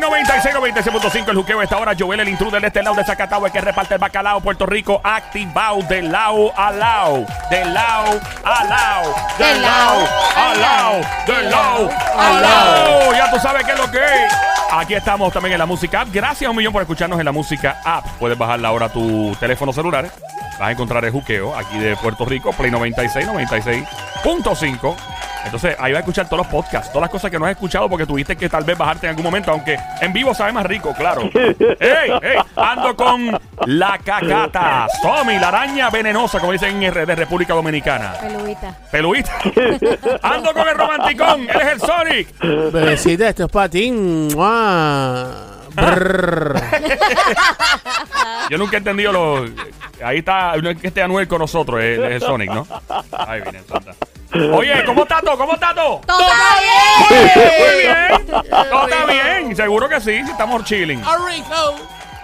Play 96, 96.5 el juqueo. Esta hora Joel, el intruder de este lado de Zacatau, el que reparte el bacalao. Puerto Rico, activado de lado a lado. De lado a lado. De lado a lado. De lado a lado. Ya tú sabes qué es lo que es. Aquí estamos también en la música app. Gracias a un millón por escucharnos en la música app. Puedes bajarla ahora a tu teléfono celular. Vas a encontrar el juqueo aquí de Puerto Rico, Play 96, 96.5. Entonces ahí vas a escuchar todos los podcasts, todas las cosas que no has escuchado porque tuviste que tal vez bajarte en algún momento, aunque en vivo sabe más rico, claro. ¡Ey, ey! Ando con la cacata, Somi, la araña venenosa, como dicen en RD, República Dominicana. Peluita. Peluita. Ando con el romanticón, él es el Sonic. Bebecita, esto es. ¡Mua! Brrr. Yo nunca he entendido lo. Ahí está, no es que esté Anuel con nosotros, es, es el Sonic, ¿no? Ahí viene, santa. Oye, ¿cómo está todo? ¿Cómo está todo? ¡Todo Muy bien! bien, muy bien. Todo está bien, seguro que sí, estamos chilling.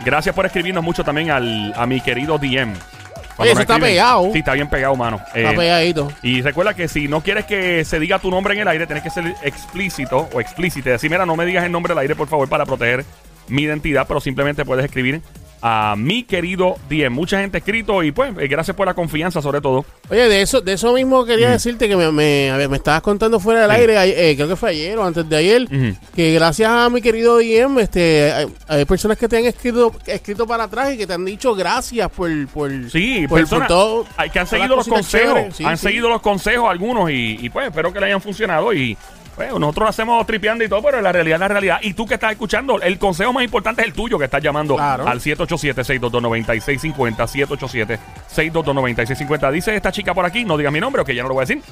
Gracias por escribirnos mucho también al, a mi querido DM. Oye, eso está pegado. Sí, está bien pegado, mano. Está Eh, pegadito. y recuerda que si no quieres que se diga tu nombre en el aire, tienes que ser explícito o explícito. Decir, mira, no me digas el nombre al aire, por favor, para proteger mi identidad, pero simplemente puedes escribir a mi querido DM. Mucha gente escrito y pues, eh, gracias por la confianza sobre todo. Oye, de eso, de eso mismo quería decirte que me, me, a ver, me estabas contando fuera del Mm. Sí. aire, eh, creo que fue ayer o antes de ayer, que gracias a mi querido DM, este, hay, hay personas que te han escrito, escrito para atrás y que te han dicho gracias por, por, Sí, por, personas por todo. ay, que han seguido los consejos. Sí, han sí. seguido los consejos algunos y, y, pues espero que le hayan funcionado y pues nosotros lo hacemos tripeando y todo, pero la realidad es la realidad. Y tú que estás escuchando, el consejo más importante es el tuyo que estás llamando Claro. al 787-622-9650, 787-622-9650. Dice esta chica por aquí, no diga mi nombre, que ya no lo voy a decir.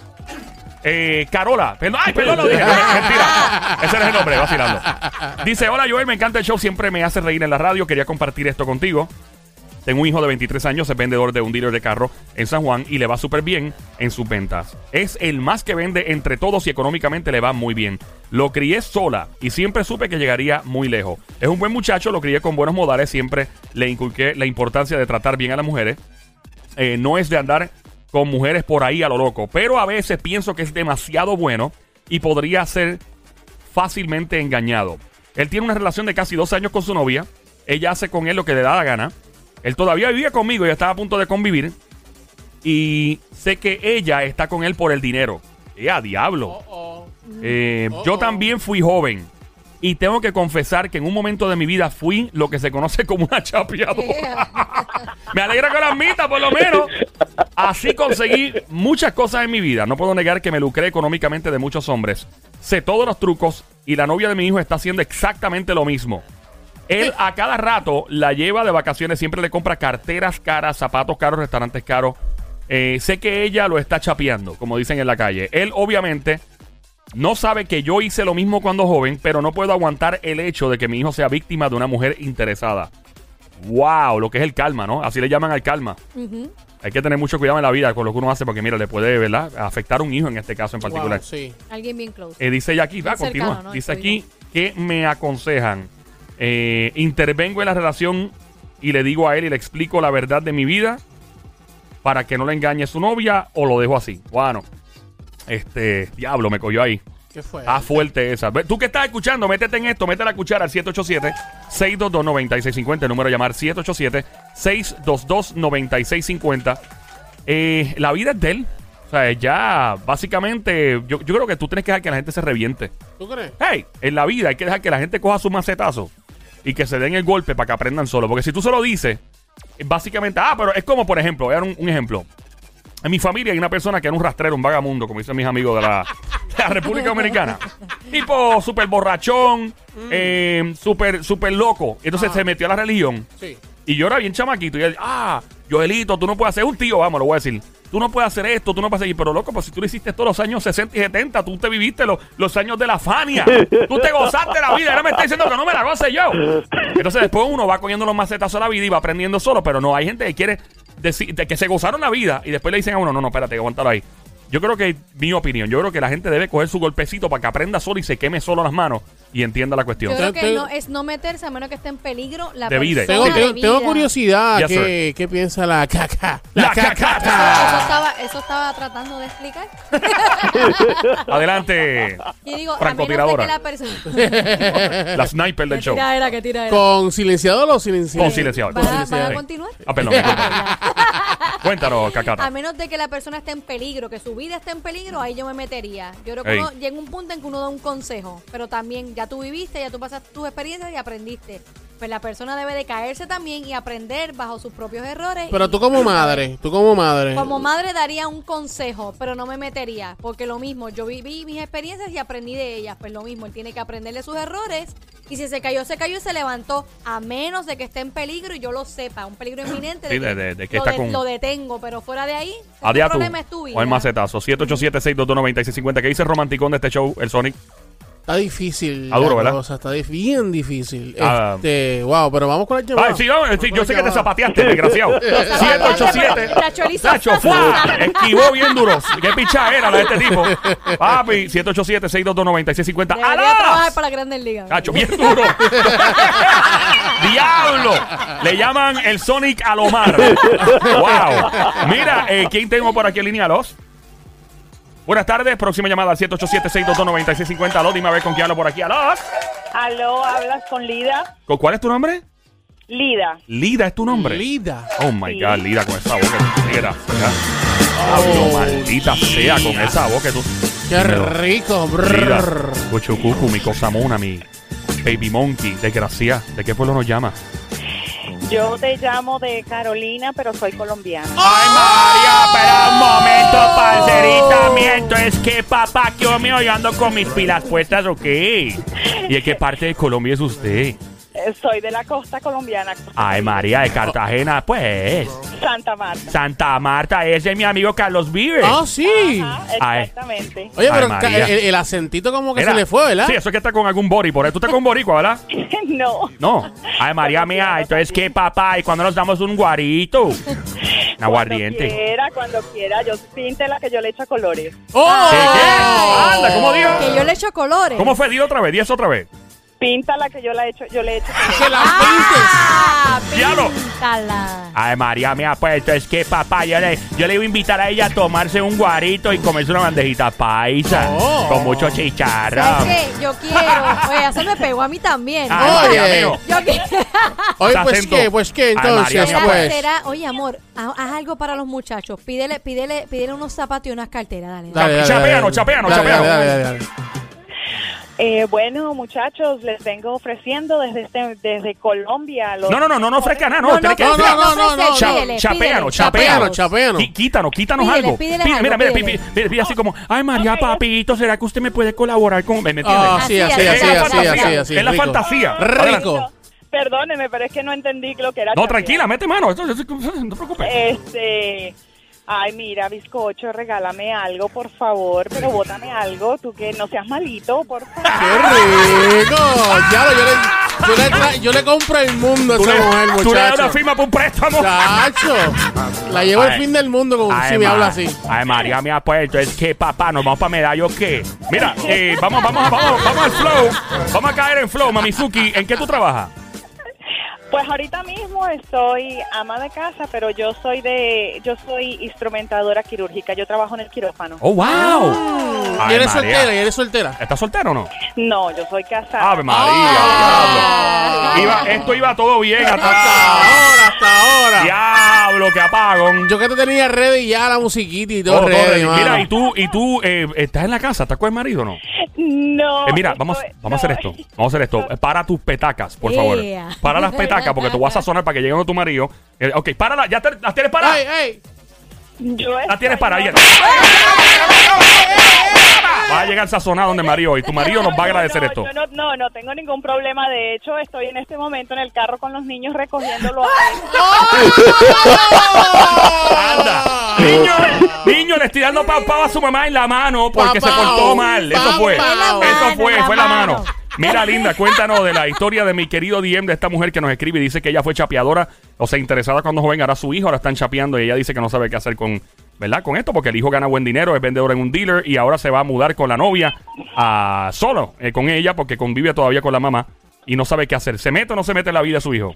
Eh, Carola, perdón, ay, perdón, lo dije, mentira. Ese no es el nombre, vacilando. Dice, hola Joel, me encanta el show, siempre me hace reír en la radio, quería compartir esto contigo. Tengo un hijo de 23 años, es vendedor de un dealer de carro en San Juan y le va súper bien en sus ventas. Es el más que vende entre todos y económicamente le va muy bien. Lo crié sola y siempre supe que llegaría muy lejos. Es un buen muchacho, lo crié con buenos modales, siempre le inculqué la importancia de tratar bien a las mujeres. Eh, no es de andar con mujeres por ahí a lo loco, pero a veces pienso que es demasiado bueno y podría ser fácilmente engañado. Él tiene una relación de casi dos años con su novia. Ella hace con él lo que le da la gana. Él todavía vivía conmigo y estaba a punto de convivir. Y sé que ella está con él por el dinero. ¡Eh, a diablo! Eh, Yo también fui joven. Y tengo que confesar que en un momento de mi vida fui lo que se conoce como una chapeadora. Me alegra que lo admita, por lo menos. Así conseguí muchas cosas en mi vida. No puedo negar que me lucré económicamente de muchos hombres. Sé todos los trucos y la novia de mi hijo está haciendo exactamente lo mismo. Él a cada rato la lleva de vacaciones, siempre le compra carteras caras, zapatos caros, restaurantes caros. Eh, sé que ella lo está chapeando, como dicen en la calle. Él obviamente no sabe que yo hice lo mismo cuando joven, pero no puedo aguantar el hecho de que mi hijo sea víctima de una mujer interesada. Wow, lo que es el calma, ¿no? Así le llaman al calma. Hay que tener mucho cuidado en la vida con lo que uno hace porque, mira, le puede, ¿verdad? Afectar a un hijo en este caso en particular. Wow, sí. Alguien bien close. Eh, dice ella aquí, va, continúa. cercano, ¿no? Dice aquí que me aconsejan. Eh, intervengo en la relación y le digo a él y le explico la verdad de mi vida para que no le engañe su novia o lo dejo así. Bueno, este, diablo, me cogió ahí. ¿Qué fue? Ah, fuerte esa. Tú que estás escuchando, métete en esto, métete la cuchara al 787-622-9650. El número a llamar 787-622-9650. Eh, la vida es de él. O sea, ya básicamente, yo, yo creo que tú tienes que dejar que la gente se reviente. ¿Tú crees? Hey, en la vida hay que dejar que la gente coja su macetazo y que se den el golpe para que aprendan solo. Porque si tú se lo dices, básicamente, ah, pero es como, por ejemplo, voy a dar un, un ejemplo. En mi familia hay una persona que era un rastrero, un vagamundo, como dicen mis amigos de la, de la República Dominicana. Tipo súper borrachón, eh, súper súper loco. Entonces Ah. se metió a la religión. Sí. Y yo era bien chamaquito. Y él, ah, Joelito, tú no puedes hacer un tío, vamos, lo voy a decir. Tú no puedes hacer esto, tú no puedes hacer. Pero loco, pues si tú lo hiciste todos los años 60 y 70, tú te viviste los, los años de la Fania. Tú te gozaste la vida. Ahora me está diciendo que no me la goce yo. Entonces después uno va cogiendo los macetazos a la vida y va aprendiendo solo. Pero no, hay gente que quiere decir de que se gozaron la vida y después le dicen a uno, no, no, espérate, aguántalo ahí. Yo creo que, mi opinión, yo creo que la gente debe coger su golpecito para que aprenda solo y se queme solo las manos y entienda la cuestión. Yo creo que no, es no meterse a menos que esté en peligro la De vida. persona Tengo, de tengo, curiosidad. Yes, ¿qué, ¿Qué piensa la caca? La Eso cacata. estaba, eso estaba tratando de explicar. Adelante, Y digo, a menos de Francotiradora. que la persona... la sniper del ¿Qué show. tira era? ¿Qué tira era? ¿Con silenciador o silenciador? Con silenciador. ¿Van a, continuar? Ah, perdón. Cuéntanos, cacata. A menos de que la persona esté en peligro, que su vida esté en peligro, ahí yo me metería. Yo creo que Ey. uno llega un punto en que uno da un consejo, pero también ya tú viviste, ya tú pasaste tus experiencias y aprendiste. Pues la persona debe de caerse también y aprender bajo sus propios errores. Pero y- tú como madre, tú como madre. Como madre daría un consejo, pero no me metería, porque lo mismo, yo viví mis experiencias y aprendí de ellas, pues lo mismo, él tiene que aprender de sus errores y si se cayó, se cayó y se levantó, a menos de que esté en peligro y yo lo sepa, un peligro inminente Sí, de- de- de que lo, está con- lo detengo, pero fuera de ahí, el Adiós tú. es tu vida. O el macetazo. 787-622-9650. ¿Qué dice el romanticón de este show, el Sonic? Está difícil. Está duro, ¿verdad? cosa, está bien difícil. Ah. este, wow, pero vamos con la llamada. Ay, sí, Vamos yo sé que te zapateaste, desgraciado. 787. Chacho, él hizo Nacho, ¡fua! esquivó bien duro. Qué picha era la de este tipo. Papi, 787-622-9650. Debería trabajar ¡Alas! para la Grandes Ligas. Cacho, bien duro. ¡Diablo! Le llaman el Sonic Alomar. ¡Wow! Mira, eh, ¿quién tengo por aquí en línea? ¿Los? Buenas tardes, próxima llamada al 787-622-9650. Aló, dime a ver con quién hablo por aquí. ¿Aló? Aló, hablas con Lida. ¿Con cuál es tu nombre? Lida. Lida es tu nombre. Lida. Oh my Sí. God, Lida, con esa boca que tú quieras. Diablo, Oh, maldita sea, con esa voz que tú. Qué Dímelo. rico. Lida. Cuchucucu, mi cosa mona, mi baby monkey, desgracia. ¿De qué pueblo nos llama? Yo te llamo de Carolina, pero soy colombiana. Ay, María, espera un momento, parcerita. Miento, es que papá, que yo me ando con mis pilas puestas, ¿ok? ¿Y de qué parte de Colombia es usted? Soy de la costa colombiana. Ay, María, de Cartagena, pues. Santa Marta. Santa Marta, ese es mi amigo Carlos Vive. Ah, sí. Ajá, Ay. exactamente. Oye, Ay, pero María. el, el acentito como que se le fue, ¿verdad? Sí, eso es que está con algún bori por ahí. Tú estás con boricua, ¿verdad? no. No. Ay, María mía, entonces qué papá, y cuando nos damos un guarito. Un Cuando aguardiente. quiera, cuando quiera. Yo pinte la que yo le echo colores. ¡Oh! ¿Qué, qué? Anda, ¿cómo dijo? Que yo le echo colores. ¿Cómo fue? Dilo otra vez, di eso otra vez. Pinta la que yo la echo, yo le echo colores. ¡Que la ¡Ah! Diablo. Píntala. Ay, María mía, pues entonces qué papá, yo le, yo le iba a invitar a ella a tomarse un guarito y comerse una bandejita paisa. Oh. Con mucho chicharrón. ¿Sabes qué? Yo quiero. Oye, ya se me pegó a mí también. Ay, Oye. María mío. Yo quiero. Oye, pues qué, pues qué, Ay, entonces, pues. será- oye, amor, haz, algo para los muchachos. Pídele, pídele, pídele unos zapatos y unas carteras, dale. Dale, dale, Chapeano, dale. chapeano, Dale, chapeano. Eh, bueno, muchachos, les vengo ofreciendo desde este, desde Colombia. Los No, no, no, no, no ofrezca nada, no. No, no, que no, no, no, no, no. Cha- Pídele, chapeano, pídele. chapeano, Chapeano, chapeano. Qui- Quítanos, quítanos Pídele, algo. pídele Pide- algo, mira, mira, pídele. pide- pide así como, ay María, papito, ¿será que usted me puede colaborar con... ¿Me entiendes? Ah, sí, Así, así, así, así, es la así, fantasía. así, es la rico. fantasía. Rico. Perdóneme, pero es que no entendí lo que era. No, tranquila, mete mano. No te preocupes. Este, ay, mira, bizcocho, regálame algo, por favor, pero bótame algo, tú que no seas malito, por favor. ¡Qué rico! Ya, yo le, yo, le yo le compro el mundo a Tú esa le, mujer, tú le das una muchacho. firma para un préstamo. Chacho. La llevo al fin del mundo como Ay, si me habla así. Ay, María me ha puesto. Es que, papá, nos vamos para medallo, ¿qué? Mira, eh, vamos, vamos, vamos, vamos al flow. Vamos a caer en flow, Mamizuki. ¿En qué tú trabajas? Pues ahorita mismo estoy ama de casa, pero yo soy de, yo soy instrumentadora quirúrgica, yo trabajo en el quirófano. ¡Oh, wow! ¿Y Ay, eres María. soltera? ¿Y eres soltera? ¿Estás soltero o no? No, yo soy casada. Ave María, Ah. diablo. Iba- esto iba todo bien hasta Hasta ahora, hasta ahora. Diablo, que apagón. Yo que te tenía ready ya la musiquita y todo Oh, todo ready, ready. mano. Mira, y tú, y tú eh, estás en la casa, ¿estás con el marido o no? No. Eh, mira, vamos, estoy- vamos a hacer no. esto. Vamos a hacer esto. Eh, Para tus petacas, por favor. Yeah. Para las porque te voy a sazonar para que llegue donde tu marido. Eh, ok, párala. ¿Ya te, las tienes paradas? ¡Ey, ey! Yo Las tienes no, Va a llegar sazonado donde marido y tu marido nos va a agradecer no, esto. Yo no, no, no tengo ningún problema. De hecho, estoy en este momento en el carro con los niños recogiéndolo a. Anda. Niño, niño, le estoy dando pau a su mamá en la mano porque se portó mal. Eso fue. Eso fue, la fue la mano. Mira, Linda, cuéntanos de la historia de mi querido DM de esta mujer que nos escribe y dice que ella fue chapeadora, o sea, interesada cuando joven, ahora su hijo ahora están chapeando y ella dice que no sabe qué hacer con, ¿verdad? Con esto, porque el hijo gana buen dinero, es vendedor en un dealer y ahora se va a mudar con la novia a solo eh, con ella porque convive todavía con la mamá y no sabe qué hacer. ¿Se mete o no se mete en la vida de su hijo?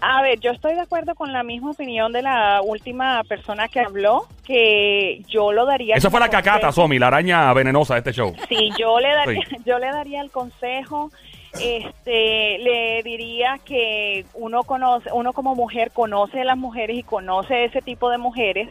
A ver, yo estoy de acuerdo con la misma opinión de la última persona que habló, que yo lo daría. Esa fue la cacata, consejo. Somi, la araña venenosa de este show. Sí, yo le daría, Sí. yo le daría el consejo. Este, le diría que uno conoce, uno como mujer conoce a las mujeres y conoce ese tipo de mujeres.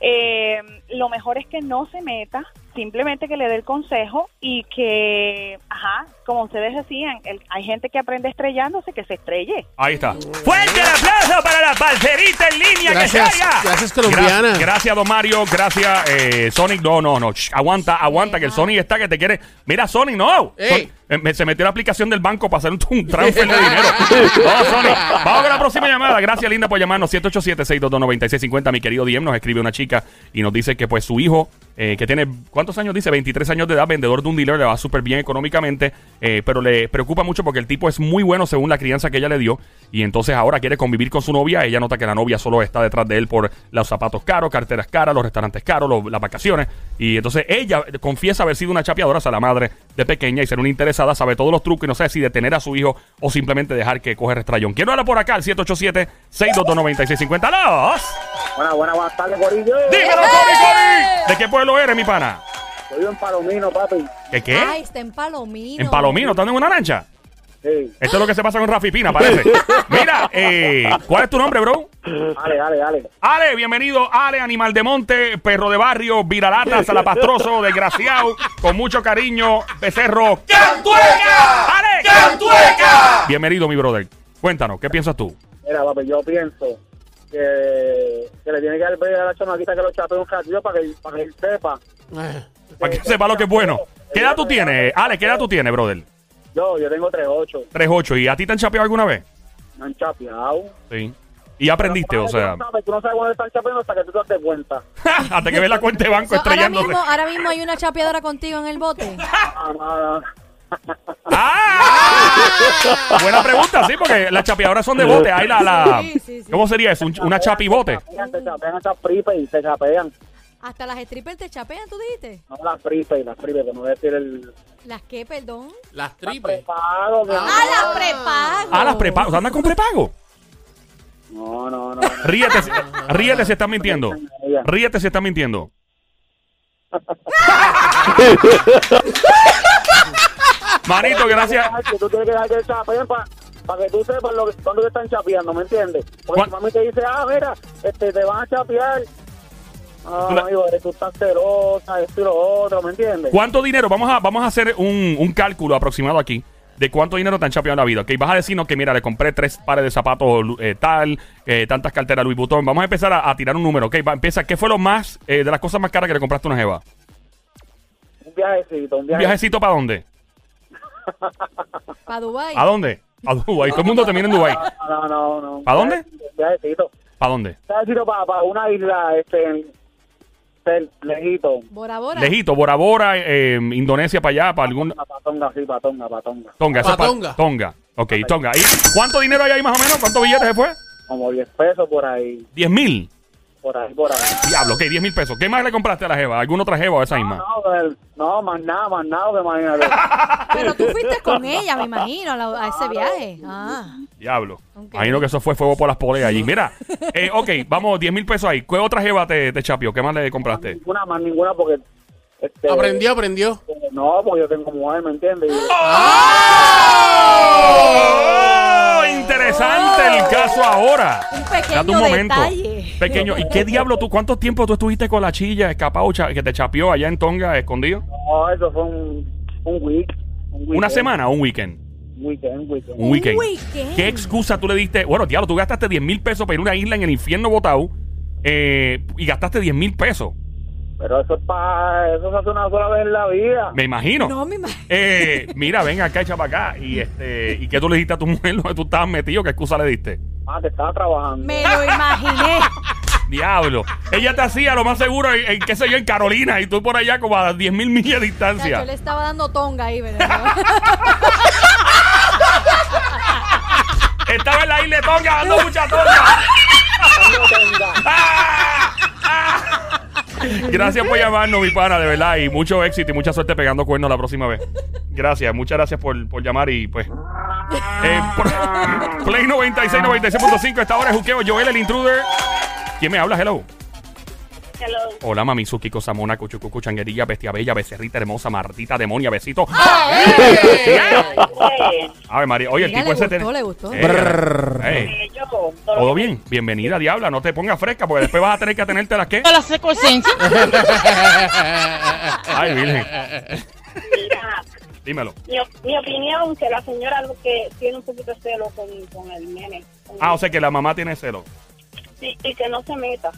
Eh, lo mejor es que no se meta, simplemente que le dé el consejo y que, ajá, como ustedes decían, el- hay gente que aprende estrellándose, que se estrelle. Ahí está. ¡Fuerte el aplauso para la parcerita en línea Gracias, que salga! gracias, colombiana. Gracias, gracias, don Mario. Gracias, eh, Sonic. No, no, no. Shh, aguanta, aguanta, que el Sonic está que te quiere. Mira, Sonic, no. Ey. Son- eh, se metió la aplicación del banco para hacer un, un transfer de dinero. No, Sonic. Vamos con la próxima llamada. Gracias, linda, por llamarnos. 787-622-9650. Mi querido Diem nos escribe una chica y nos dice que, pues, su hijo, eh, que tiene, ¿cuántos años dice? 23 años de edad, vendedor de un dealer, le va súper bien económicamente, eh, pero le preocupa mucho porque el tipo es muy bueno según la crianza que ella le dio y entonces ahora quiere convivir con su novia. Ella nota que la novia solo está detrás de él por los zapatos caros, carteras caras, los restaurantes caros, los- las vacaciones. Y entonces ella confiesa haber sido una chapeadora, o sea, la madre de pequeña y ser una interesada, sabe todos los trucos y no sabe si detener a su hijo o simplemente dejar que coge restrayón. Quiero hablar por acá al 787-622-9650. ¡Los! Buenas, buenas, buenas tardes, Corillo. ¡Dímelo, Cory, Cory! ¿De qué pueblo eres, mi pana? Yo vivo en Palomino, papi. ¿Qué qué? Ay, está en Palomino. ¿En Palomino? ¿Estás en una lancha? Sí. Esto es lo que se pasa con Rafi Pina, parece. Mira, eh, ¿cuál es tu nombre, bro? Dale, dale, dale. Ale, bienvenido. Ale, animal de monte, perro de barrio, viralata, salapastroso, desgraciado, con mucho cariño, becerro. ¡Cantueca! ¡Ale! ¡Cantueca! Bienvenido, mi brother. Cuéntanos, ¿qué piensas tú? Mira, papi, yo pienso que, que le tiene que dar a la chamaquita que lo chape un catillo para que, para que él sepa. Eh, Para que sepa lo que es bueno. ¿Qué edad tú tienes? Ale, ¿qué edad tú tienes, brother? Yo, yo tengo 3-8. 3'8. ¿Y a ti te han chapeado alguna vez? Me han chapeado. Sí. Y aprendiste, o sea, Tú no sabes, tú no sabes cuándo están chapeando hasta que tú te das cuenta. hasta que ves la cuenta de banco So, ahora, estrellándose. mismo, ahora mismo hay una chapeadora contigo en el bote. Ah. ¡Ah! Buena pregunta, sí, porque las chapeadoras son de bote. Hay la, la Sí, sí, sí. ¿Cómo sería eso? Un- una chapibote. Te chapean hasta prepaid, te chapean. Hasta las strippers te chapean, tú dijiste. No las prepaid, las prepaid, que no voy a decir el... ¿Las qué, perdón? Las tripes. Prepago, mi ¡Ah, las prepago! Ah, las prepago. O sea, ¿Andas con prepago? No, no, no. no. Ríete, si- ríete si estás mintiendo. Ríete si estás mintiendo. Manito, gracias. Que tú tienes que dejar que chapeen para que tú sepas lo que, cuándo te están chapeando, ¿me entiendes? Porque ¿Cuán- tu mami te dice, ah, mira, este, te van a chapear. Ah, amigo, eres tú estás celosa, esto y lo otro, ¿me entiendes? ¿Cuánto dinero? Vamos a, vamos a hacer un, un cálculo aproximado aquí de cuánto dinero te han chapeado en la vida. Ok, vas a decirnos que, mira, le compré tres pares de zapatos eh, tal, eh, tantas carteras Louis Vuitton. Vamos a empezar a, a tirar un número. Ok, va, empieza. ¿Qué fue lo más, eh, de las cosas más caras que le compraste a una jeva? Un viajecito, un ¿Un viajecito. viajecito para dónde? ¿Para Dubái? ¿A dónde? A Dubái. Todo el mundo termina en Dubái. No, no, no. ¿Pa dónde? Viajecito. ¿Para dónde? Viajecito para, para una isla, este, lejito. Bora Bora. Lejito, Bora Bora, eh, Indonesia para allá, para algún... Para Tonga, sí, para Tonga, para Tonga. Tonga, ese es Pa' pa- Tonga. Tonga. Ok, Tonga. ¿Y cuánto dinero hay ahí más o menos? ¿Cuántos billetes se fue? Como 10 pesos por ahí, 10 mil. Por ahí, por ahí. Diablo, ok, 10 mil pesos. ¿Qué más le compraste a la jeva? ¿Alguna otra jeva o esa misma? No, el- no, más nada, más nada, que imagínate. Pero tú fuiste con ella, me imagino, a, la- a ese viaje. Ah. Diablo. Ok. Imagino que eso fue fuego por las poleas allí. Mira, eh, ok, vamos, 10 mil pesos ahí. ¿Qué otra jeva te, te chapió? ¿Qué más le compraste? ninguna, más ninguna, porque. Este, Aprendió, aprendió. No, porque yo tengo mujer, ¿me entiendes? Y- ¡Oh! Interesante el caso ahora. Un pequeño Date un momento. detalle. Pequeño. ¿Y qué diablo tú? ¿Cuánto tiempo tú estuviste con la chilla escapado cha- que te chapió allá en Tonga escondido? No, eso fue un, un week. un ¿Una semana o un weekend? Un weekend, un weekend. Un weekend. weekend. ¿Qué excusa tú le diste? Bueno, diablo, tú gastaste 10 mil pesos para ir a una isla en el infierno botado eh, y gastaste 10 mil pesos. Pero eso es para. Eso se hace una sola vez en la vida. Me imagino. No, me imagino. Eh, mira, ven acá, echa para acá. Y este, ¿y qué tú le dijiste a tu mujer donde tú estabas metido? ¿Qué excusa le diste? Ah, que estaba trabajando. Me lo imaginé. Diablo. Ella te hacía lo más seguro en, en, qué sé yo, en Carolina y tú por allá como a 10 mil millas de Yo distancia. le estaba dando tonga ahí, ¿verdad? Estaba en la isla de Tonga dando mucha tonga. ¡Ah! ¡Ah! Gracias por llamarnos, mi pana, de verdad. Y mucho éxito y mucha suerte pegando cuernos la próxima vez. Gracias, muchas gracias por, por llamar y pues. eh, Play 96, 96.5. Esta hora es Juqueo, Joel, el intruder. ¿Quién me habla? Hello. Hola, Mamizuki, Cosamona, Cuchucucu, Changuerilla, Bestia Bella, Becerrita Hermosa, Martita, Demonia, Besito. A ver, María, oye, el Mira, tipo le ese gustó, te- le gustó. Eh, Brrr. eh, ¿Todo bien? Bienvenida, Diabla. No te pongas fresca porque después vas a tener que atenerte a las que. la secuencia. Ay, Virgen. Mira, Dímelo. mi, mi opinión que la señora lo que tiene un poquito de celo con, con el nene. con Ah, el- o sea que la mamá tiene celo. sí, y que no se meta.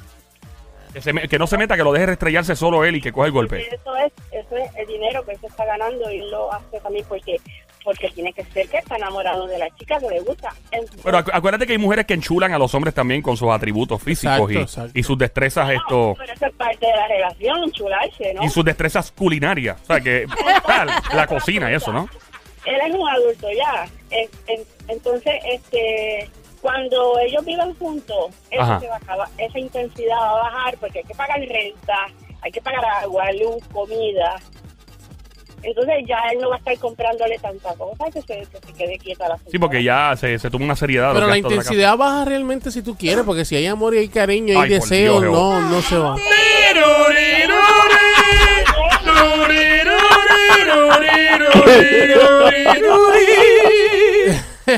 Que, se me- que no se meta, que lo deje estrellarse solo él y que coge el golpe. Eso es, eso es el dinero que se está ganando y lo hace también porque porque tiene que ser que está enamorado de la chica que le gusta. Entonces, Pero acu- acuérdate que hay mujeres que enchulan a los hombres también con sus atributos físicos Exacto, y, exacto. y sus destrezas no, esto pero eso es parte de la relación, chularse, ¿no? y sus destrezas culinarias. O sea que ah, la, cocina y eso, ¿no? Él es un adulto ya. Es- en- entonces, este cuando ellos vivan juntos, eso se va a acabar, esa intensidad va a bajar porque hay que pagar renta, hay que pagar agua, luz, comida. Entonces ya él no va a estar comprándole tanta cosa que se, que se quede quieta la Sí, porque ya se, se toma una seriedad. Pero la intensidad baja realmente si tú quieres, porque si hay amor y hay cariño y Ay, hay deseo, Dios, no, no se va.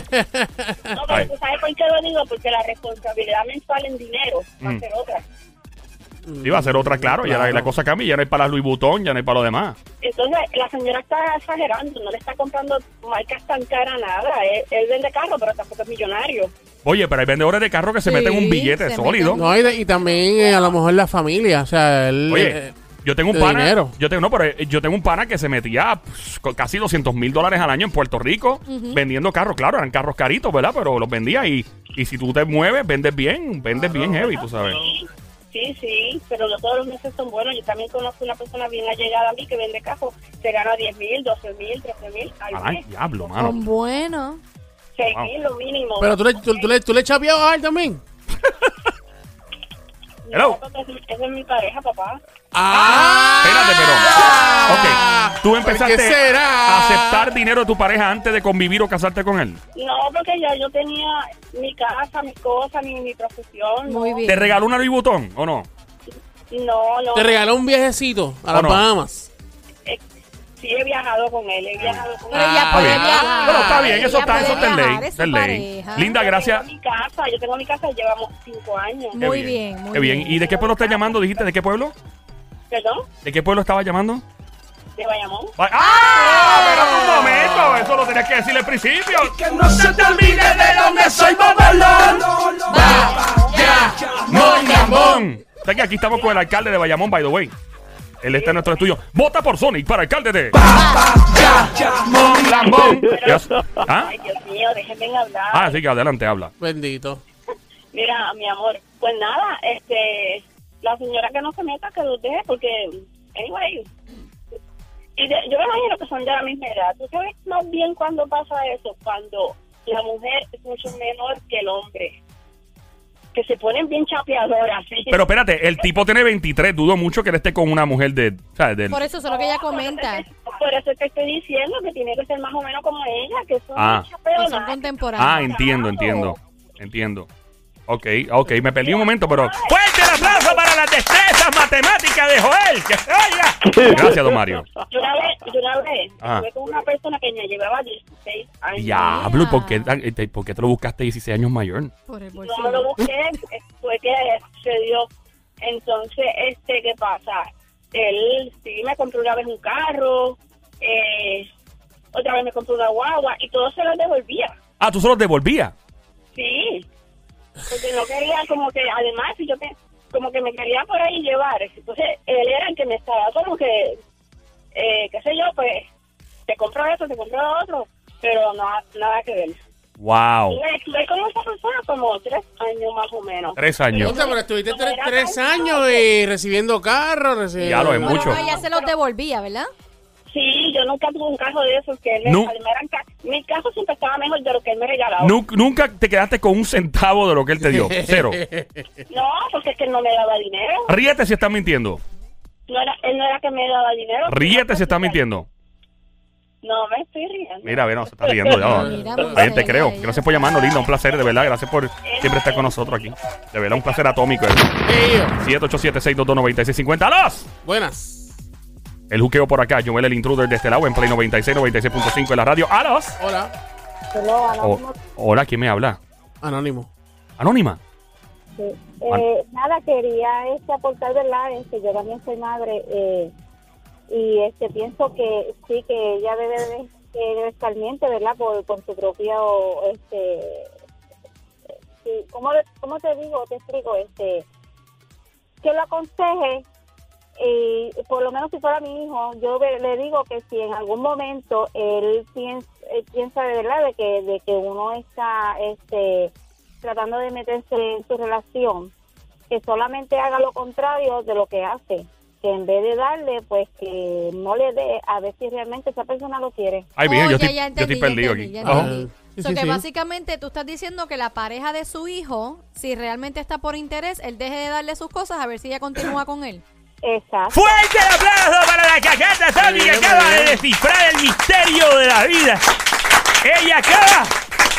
No, pero Ay. tú sabes por qué lo digo, porque la responsabilidad mensual en dinero va Mm. a ser otra. Sí, va a ser otra, claro. Ya la, la cosa cambia. Ya no hay para Louis Vuitton, ya no hay para lo demás. Entonces, la señora está exagerando, no le está comprando marcas tan caras nada. Él, él vende carro, pero tampoco es millonario. Oye, pero hay vendedores de carro que se Sí, meten un billete se sólido. No, y, de- y también eh, a lo mejor la familia, o sea, él, Oye, eh, yo tengo un de pana. dinero. Yo tengo, no, pero eh, yo tengo un pana que se metía pues, con casi 200 mil dólares al año en Puerto Rico vendiendo carros. Claro, eran carros caritos, ¿verdad? Pero los vendía y, y si tú te mueves, vendes bien, vendes bien heavy, tú sabes. Sí, sí, pero no todos los meses son buenos. Yo también conozco una persona bien allegada a mí que vende carro, se gana 10 mil, 12 mil, 13 mil, Ay, diablo, mano. Son buenos. 6 wow. mil lo mínimo. pero tú le, tú, tú le, tú le a él también. Hello. No, ese- ese es mi pareja, papá. Espérate, pero. Ok. Tú empezaste ¿Por qué será? a aceptar dinero de tu pareja antes de convivir o casarte con él. No, porque ya yo tenía mi casa, mis cosas, mi, mi profesión. Muy no. bien. ¿Te regaló una Louis Vuitton o no? No, no. Te regaló un viajecito a ¿O las no? Bahamas. Eh, sí he viajado con él, he viajado con Pero él. Ah, puede bien. viajar. Bueno, está bien, eso está, puede eso está en ley. está en ley. Linda, Yo gracias. tengo mi casa, yo tengo mi casa, llevamos cinco años. Muy bien, muy Qué bien. bien. ¿Y de qué pueblo estás llamando? ¿Dijiste de qué pueblo? ¿Perdón? ¿De qué pueblo estabas llamando? De Bayamón. ¡Ah! Pero un momento, eso lo tenías que decir al principio. Que no se te olvide de dónde soy Babalón. ¡Mon Lambón! O sea que aquí estamos con el alcalde de Bayamón, by the way. Él está en nuestro estudio. Vota por Sonic para alcalde de Lambón. ¿Ah? Ay, Dios mío, déjenme hablar. ah, sí que adelante, habla. Bendito. Mira, mi amor, pues nada, este, la señora que no se meta, que los deje, porque, anyway, y de- yo me imagino que son de la misma edad. ¿Tú sabes más bien cuando pasa eso? Cuando la mujer es mucho menor que el hombre. Que se ponen bien chapeadoras, ¿sí? Pero espérate, el tipo tiene 23. Dudo mucho que él esté con una mujer de. Por eso, eso es lo que ella comenta. Por eso te estoy diciendo que tiene que ser más o menos como ella, que son Ah. Que chapeonas. son contemporáneos. Ah, entiendo, entiendo. Entiendo. Ok, ok, me perdí un momento, pero. ¡Fuerte el aplauso para las destrezas matemáticas de Joel! ¡Que se oiga! Gracias, don Mario. Yo una vez, yo una vez estuve con una persona que me llevaba 16 años. Diablo, ¿y por qué, eh, por qué te lo buscaste 16 años mayor? Por el No lo busqué, fue que se dio. Entonces, este, ¿qué pasa? Él sí me compró una vez un carro, eh, otra vez me compró una guagua y todo se lo devolvía. Ah, tú solo devolvías. Sí, porque no quería como que, además, si yo te- como que me quería por ahí llevar. Entonces, él era el que me estaba como que, eh, qué sé yo, pues, te compro esto, te compro lo otro, pero no, nada que ver. Wow. Estuve, con esa persona como tres años más o menos. Tres años. Puta, pero estuviste tres, años y recibiendo carros, recibiendo... Ya lo es Bueno, mucho. no, ella se los devolvía, ¿verdad? Sí, yo nunca tuve un carro de esos que él me, Nu- me eran ca- mi carro siempre estaba mejor de lo que él me regalaba. Nu- nunca te quedaste con un centavo de lo que él te dio. Cero. No, porque es que él no me daba dinero. Ríete si estás mintiendo. No era, él no era que me daba dinero. Ríete si estás mintiendo. No, me estoy riendo. Mira, mira, se está riendo. Ya. Mira, muy Bien, te creo. ella. Gracias por llamarnos, linda. Un placer, de verdad. Gracias por siempre estar con nosotros aquí. De verdad, un placer atómico. Ellos. 787-622-9650. ¡Alos! Buenas. El juqueo por acá. Joel, el intruder de este lado en Play 96, 96.5 en la radio. ¡Alos! Hola. O- hola, ¿quién me habla? Anónimo. Anónima. sí. Eh, nada, quería este, aportar, ¿verdad? Este, yo también soy madre eh, y este pienso que sí, que ella debe de, que debe estar miente, ¿verdad? Por, por su propio, este, sí, ¿cómo, ¿cómo te digo? Te explico, este, que lo aconseje y por lo menos si fuera mi hijo, yo le digo que si en algún momento él piensa, él piensa de verdad de que, de que uno está este, tratando de meterse en su relación, que solamente haga lo contrario de lo que hace, que en vez de darle, pues que no le dé a ver si realmente esa persona lo quiere. Ay, bien, Oh, yo ya, estoy, ya yo entendí, estoy ya perdido entendí, aquí. entendí. Sí, So sí, que sí. básicamente tú estás diciendo que la pareja de su hijo, si realmente está por interés, él deje de darle sus cosas a ver si ella continúa con él. Exacto. Fuerte el aplauso para la cacata Sammy que acaba de descifrar el misterio de la vida. Ella acaba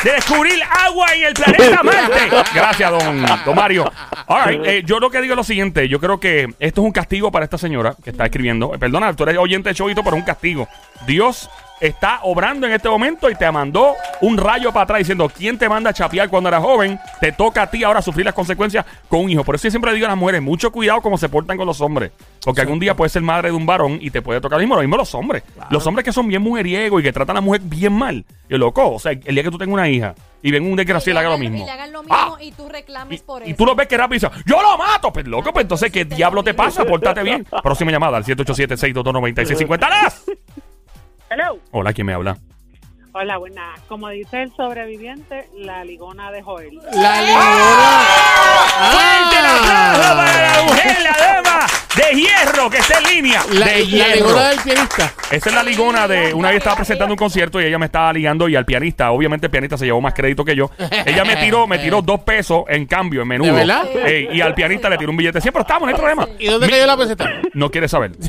de descubrir agua en el planeta Marte. Gracias, don, don Mario. All right, eh, yo lo que digo es lo siguiente. Yo creo que esto es un castigo para esta señora que está escribiendo. Eh, Perdona, tú eres oyente de Chovito, pero es un castigo. Dios está obrando en este momento y te mandó un rayo para atrás diciendo, ¿quién te manda a chapear cuando eras joven? Te toca a ti ahora sufrir las consecuencias con un hijo. Por eso yo siempre digo a las mujeres, mucho cuidado cómo se portan con los hombres. Porque algún día puedes ser madre de un varón y te puede tocar lo mismo. Lo mismo los hombres. Los hombres que son bien mujeriegos y que tratan a la mujer bien mal. Y loco, o sea, el día que tú tengas una hija y ven un desgraciado y le haga lo mismo. Y le hagan lo mismo ¡Ah! y tú reclames Y, por y eso. tú lo ves que rápido y dices, yo lo mato. Pues loco, pues entonces, ¿qué diablo te pasa? Pórtate bien. Próxima llamada al 787-622-9650. Hello. Hola, ¿quién me habla? Hola, buena. Como dice el sobreviviente, la ligona de Joel. La ligona. ¡Fuerte el aplauso para la Ah. mujer, la dama de hierro que está en línea! La, de la hierro. ligona del pianista. Esa es la ligona de. Una vez estaba presentando un concierto y ella me estaba ligando y al pianista, obviamente el pianista se llevó más crédito que yo. Ella me tiró, me tiró dos pesos en cambio, en menudo. ¿De verdad? Ey, y al pianista le tiró un billete. Siempre estamos, no hay problema. ¿Y dónde cayó la peseta? No quiere saber.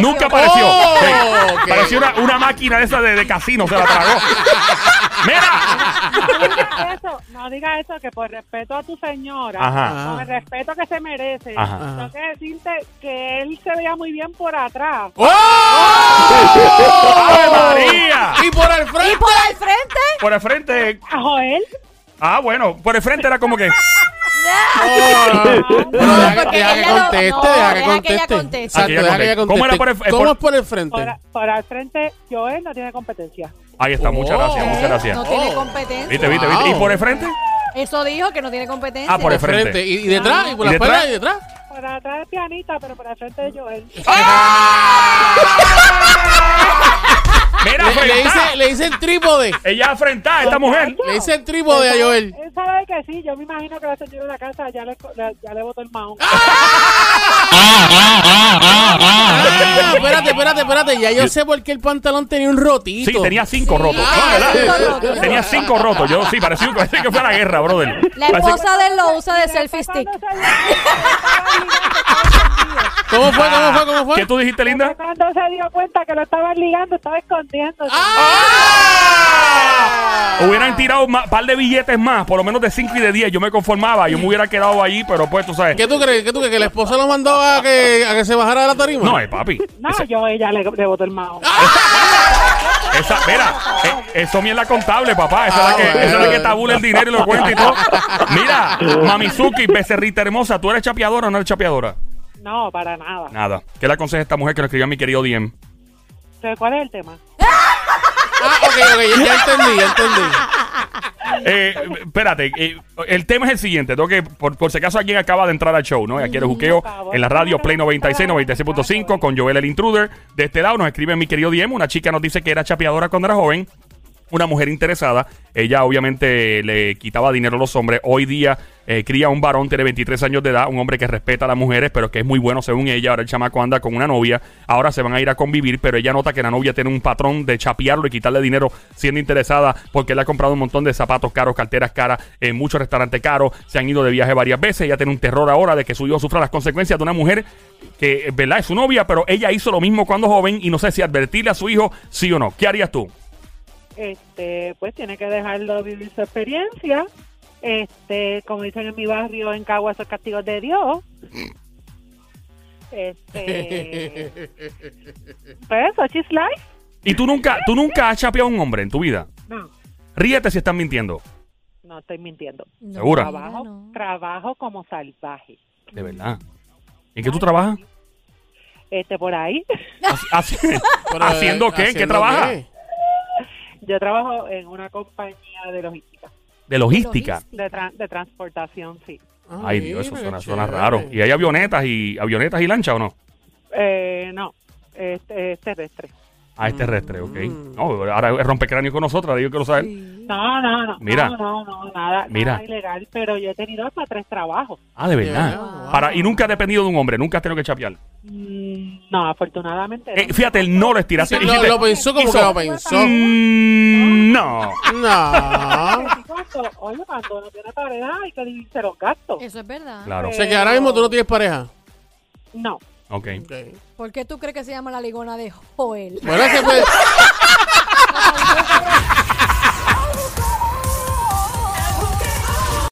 Nunca apareció. Nunca apareció. Oh, Sí. Pareció una, una máquina de esa de, de casino, se la tragó. ¡Mira! No diga eso, no diga eso, que por respeto a tu señora, Ajá. con el respeto que se merece, Ajá. tengo que decirte que él se veía muy bien por atrás. ¡Oh! ¡Ave María! Y por el frente. ¿Y por el frente? Por el frente. ¿A Joel? Ah, bueno, por el frente era como que. Pero deja, que ella conteste, no, deja que conteste. Exacto, Ah, ella deja que ella conteste. ¿Cómo era por el- eh, ¿Cómo por- es por el frente? Por, por al frente, Joel no tiene competencia. Ahí está, muchas Oh. gracias, muchas gracias. No tiene Oh. competencia. ¿Viste, viste, viste? ¿Y por el frente? Eso dijo que no tiene competencia. Ah, por el frente. ¿Y, y detrás? ¿Y por ¿Y la detrás? espalda y detrás? Por atrás es pianista, pero por al frente de Joel. Mira, Le, le dice, le dice el trípode. Ella afrentada, esta mujer. Le dice el trípode a Joel. Él sabe que sí, yo me imagino que la señora de la casa ya le, ya le botó el mao. Ah, espérate, espérate, espérate. Ya yo sé por qué el pantalón tenía un rotito. Sí, tenía cinco Sí. rotos. Ah, No, ¿verdad? Tenía cinco rotos. Yo sí, parecía, parecía que fue a la guerra, brother. La esposa de él lo usa de selfie stick. Cuando se dio cuenta, ¿Cómo fue? ¿Cómo fue? ¿Cómo fue? ¿Qué tú dijiste, Linda? cuando se dio cuenta que lo estaban ligando, estaba escondiendo. ¡Ah! Hubieran tirado un par de billetes más, por lo menos de 5 y de 10. Yo me conformaba, yo me hubiera quedado allí, pero pues tú sabes. ¿Qué tú crees? ¿Qué tú crees? ¿Que la esposa lo mandó a que, a que se bajara de la tarima? No, eh, papi. No, yo ella le, le botó el mao. esa- mira, eh, eso ni es la contable, papá. Esa, Ah, es la que, bueno. esa es la que tabula el dinero y lo cuenta y todo. Mira, Mamizuki, becerrita hermosa, ¿tú eres chapeadora o no eres chapeadora? No, para nada. Nada. ¿Qué le aconseja a esta mujer que lo escribió a mi querido Diem? ¿Cuál es el tema? Ah, ok, ok, ya, entendí, ya entendí. Eh, espérate, eh, el tema es el siguiente. Tengo que, por, por si acaso alguien acaba de entrar al show, ¿no? Aquí el juqueo en la radio Play 96, 96.5 con Joel el Intruder. De este lado nos escribe mi querido Diem. Una chica nos dice que era chapeadora cuando era joven. Una mujer interesada. Ella obviamente le quitaba dinero a los hombres. Hoy día eh, cría un varón, tiene 23 años de edad, un hombre que respeta a las mujeres, pero que es muy bueno según ella. Ahora el chamaco anda con una novia. Ahora se van a ir a convivir, pero ella nota que la novia tiene un patrón de chapearlo y quitarle dinero siendo interesada porque le ha comprado un montón de zapatos caros, carteras caras, en muchos restaurantes caros. Se han ido de viaje varias veces. Ella tiene un terror ahora de que su hijo sufra las consecuencias de una mujer que, ¿verdad? Es su novia, pero ella hizo lo mismo cuando joven y no sé si advertirle a su hijo sí o no. ¿Qué harías tú? Este, pues tiene que dejarlo vivir su experiencia. Este, como dicen en mi barrio, en Cagua, esos castigos de Dios. Este, pues, such is life. ¿Y tú nunca, tú nunca has chapeado a un hombre en tu vida? No, Ríete si estás mintiendo. no estoy mintiendo. No, ¿Segura? Trabajo, no. trabajo como salvaje. De verdad. ¿En qué tú trabajas? Este, por ahí. Haci- haci- Pero, ¿Haciendo qué? ¿En qué ¿haciendo trabaja? qué? Yo trabajo en una compañía de logística, De logística. de, tra- de transportación, sí. Ah, Ay, Dios, eso mira, suena, suena raro. ¿Y hay avionetas y avionetas y lancha o no? Eh, no, este es terrestre. Ah, es terrestre, ok. Mm. No, ahora es rompecráneo con nosotros, digo que lo saben. Sí. No, no, no. Mira. No, no, no, nada, Mira. nada ilegal, pero yo he tenido hasta tres trabajos. Ah, de verdad. Yeah, Para, y nunca ha dependido de un hombre, nunca has tenido que chapear. Mm, no, afortunadamente. no. Eh, fíjate, el no lo estiraste. Sí, lo, dijiste, lo pensó como hizo- que lo pensó. Mm, no. No. Oye, cuando no tiene pareja hay que dividirse los gastos. Eso es verdad. Claro. O sea que ahora mismo tú no tienes pareja. No. Ok. okay. ¿Por qué tú crees que se llama la ligona de Joel? Bueno, es que.